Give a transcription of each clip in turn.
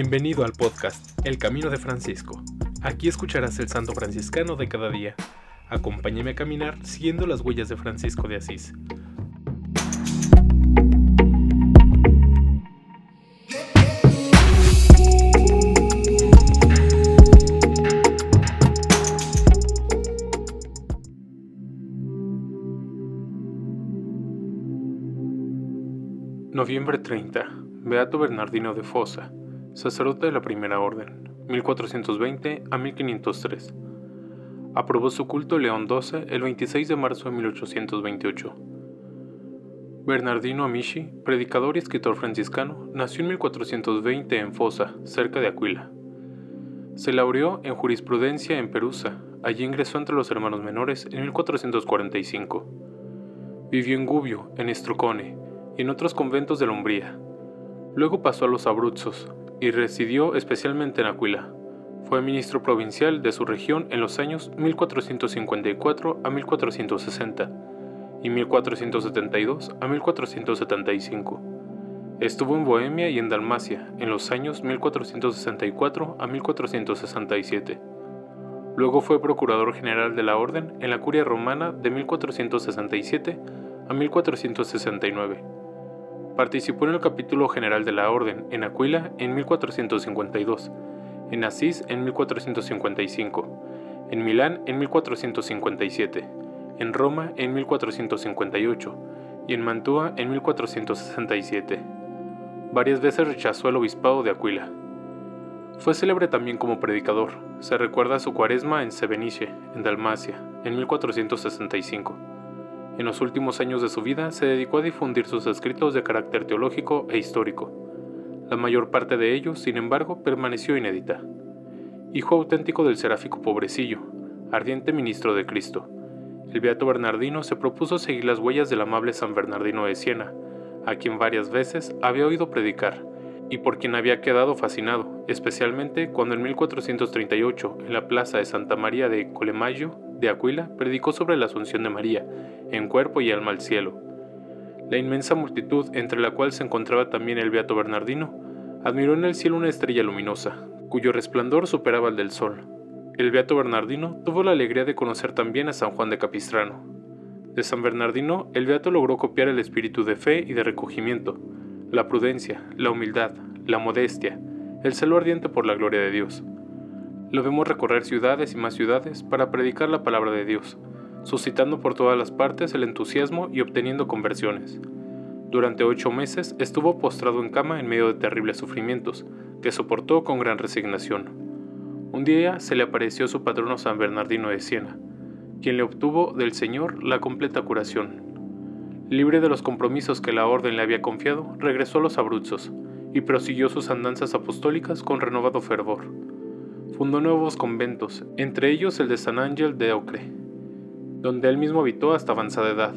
Bienvenido al podcast El Camino de Francisco. Aquí escucharás el santo franciscano de cada día. Acompáñame a caminar siguiendo las huellas de Francisco de Asís. Noviembre 30. Beato Bernardino de Fosa, sacerdote de la Primera Orden, 1420 a 1503. Aprobó su culto León XII el 26 de marzo de 1828. Bernardino Amici, predicador y escritor franciscano, nació en 1420 en Fosa, cerca de Aquila. Se laureó en jurisprudencia en Perusa, allí ingresó entre los hermanos menores en 1445. Vivió en Gubbio, en Estrocone, y en otros conventos de la Umbría. Luego pasó a los Abruzos y residió especialmente en Aquila. Fue ministro provincial de su región en los años 1454 a 1460 y 1472 a 1475. Estuvo en Bohemia y en Dalmacia en los años 1464 a 1467. Luego fue procurador general de la Orden en la Curia Romana de 1467 a 1469 Participó en el capítulo general de la Orden en Aquila en 1452, en Asís en 1455, en Milán en 1457, en Roma en 1458 y en Mantua en 1467. Varias veces rechazó el obispado de Aquila. Fue célebre también como predicador. Se recuerda su cuaresma en Sebenice, en Dalmacia, en 1465 en los últimos años de su vida se dedicó a difundir sus escritos de carácter teológico e histórico. La mayor parte de ellos, sin embargo, permaneció inédita. Hijo auténtico del seráfico pobrecillo, ardiente ministro de Cristo, el beato Bernardino se propuso seguir las huellas del amable San Bernardino de Siena, a quien varias veces había oído predicar, y por quien había quedado fascinado, especialmente cuando en 1438, en la plaza de Santa María de Colemayo de Aquila, predicó sobre la Asunción de María, en cuerpo y alma al cielo. La inmensa multitud, entre la cual se encontraba también el beato Bernardino, admiró en el cielo una estrella luminosa, cuyo resplandor superaba el del sol. El beato Bernardino tuvo la alegría de conocer también a San Juan de Capistrano. De San Bernardino, el beato logró copiar el espíritu de fe y de recogimiento, la prudencia, la humildad, la modestia, el celo ardiente por la gloria de Dios. Lo vemos recorrer ciudades y más ciudades para predicar la palabra de Dios, suscitando por todas las partes el entusiasmo y obteniendo conversiones. Durante ocho meses estuvo postrado en cama en medio de terribles sufrimientos, que soportó con gran resignación. Un día se le apareció su patrono San Bernardino de Siena, quien le obtuvo del Señor la completa curación. Libre de los compromisos que la orden le había confiado, regresó a los Abruzos y prosiguió sus andanzas apostólicas con renovado fervor. Fundó nuevos conventos, entre ellos el de San Ángel de Ocre, donde él mismo habitó hasta avanzada edad.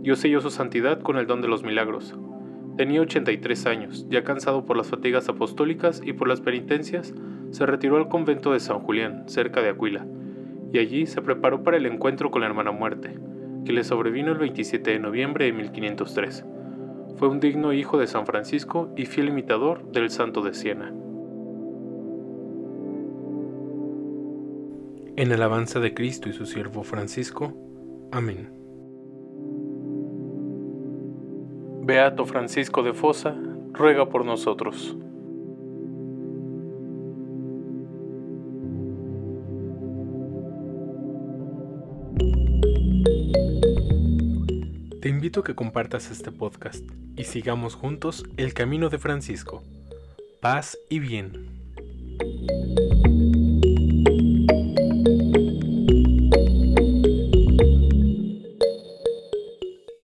Dios selló su santidad con el don de los milagros. Tenía 83 años, ya cansado por las fatigas apostólicas y por las penitencias, se retiró al convento de San Julián, cerca de Aquila, y allí se preparó para el encuentro con la hermana muerte, que le sobrevino el 27 de noviembre de 1503. Fue un digno hijo de San Francisco y fiel imitador del santo de Siena. En alabanza de Cristo y su siervo Francisco. Amén. Beato Francisco de Fosa, ruega por nosotros. Te invito a que compartas este podcast y sigamos juntos el camino de Francisco. Paz y bien.